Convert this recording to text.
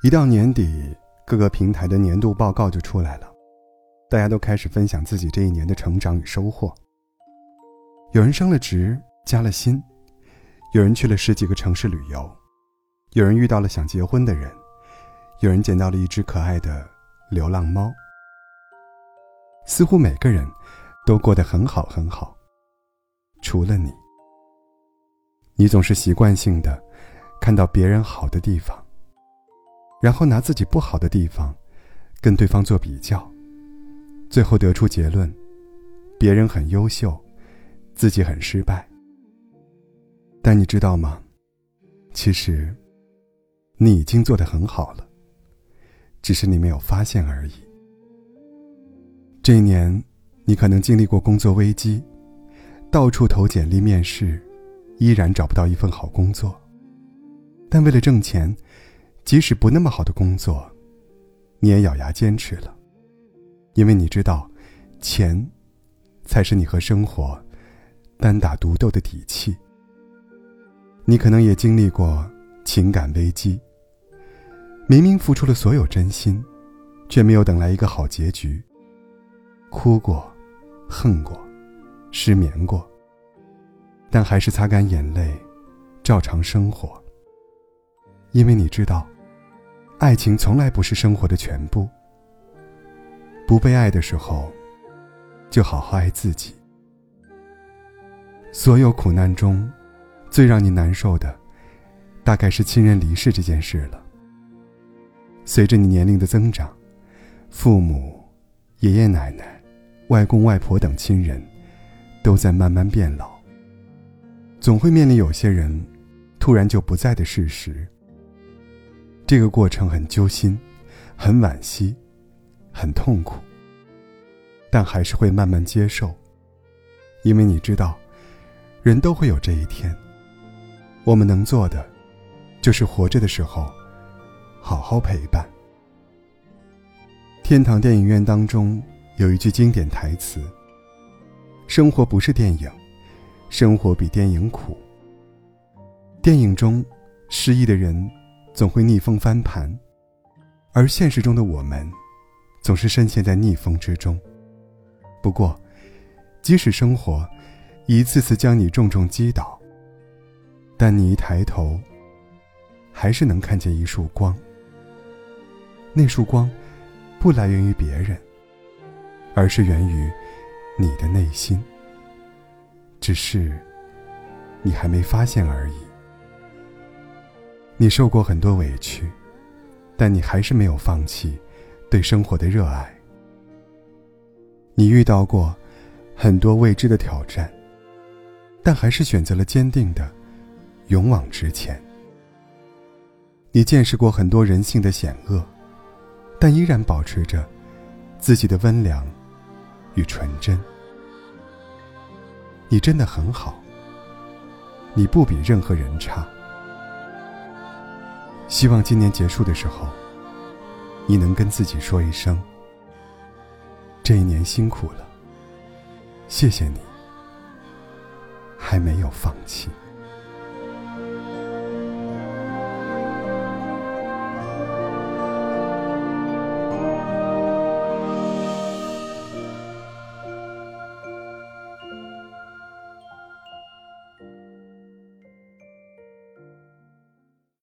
一到年底，各个平台的年度报告就出来了，大家都开始分享自己这一年的成长与收获。有人升了职，加了薪；有人去了十几个城市旅游；有人遇到了想结婚的人；有人捡到了一只可爱的流浪猫。似乎每个人都过得很好很好，除了你。你总是习惯性的看到别人好的地方。然后拿自己不好的地方，跟对方做比较，最后得出结论：别人很优秀，自己很失败。但你知道吗？其实，你已经做得很好了，只是你没有发现而已。这一年，你可能经历过工作危机，到处投简历面试，依然找不到一份好工作。但为了挣钱。即使不那么好的工作，你也咬牙坚持了，因为你知道，钱，才是你和生活单打独斗的底气。你可能也经历过情感危机，明明付出了所有真心，却没有等来一个好结局。哭过，恨过，失眠过，但还是擦干眼泪，照常生活。因为你知道。爱情从来不是生活的全部。不被爱的时候，就好好爱自己。所有苦难中，最让你难受的，大概是亲人离世这件事了。随着你年龄的增长，父母、爷爷奶奶、外公外婆等亲人，都在慢慢变老。总会面临有些人，突然就不在的事实。这个过程很揪心，很惋惜，很痛苦，但还是会慢慢接受，因为你知道，人都会有这一天。我们能做的，就是活着的时候，好好陪伴。天堂电影院当中有一句经典台词：“生活不是电影，生活比电影苦。”电影中，失意的人。总会逆风翻盘，而现实中的我们，总是深陷在逆风之中。不过，即使生活一次次将你重重击倒，但你一抬头，还是能看见一束光。那束光，不来源于别人，而是源于你的内心。只是，你还没发现而已。你受过很多委屈，但你还是没有放弃对生活的热爱。你遇到过很多未知的挑战，但还是选择了坚定的勇往直前。你见识过很多人性的险恶，但依然保持着自己的温良与纯真。你真的很好，你不比任何人差。希望今年结束的时候，你能跟自己说一声：“这一年辛苦了，谢谢你，还没有放弃。”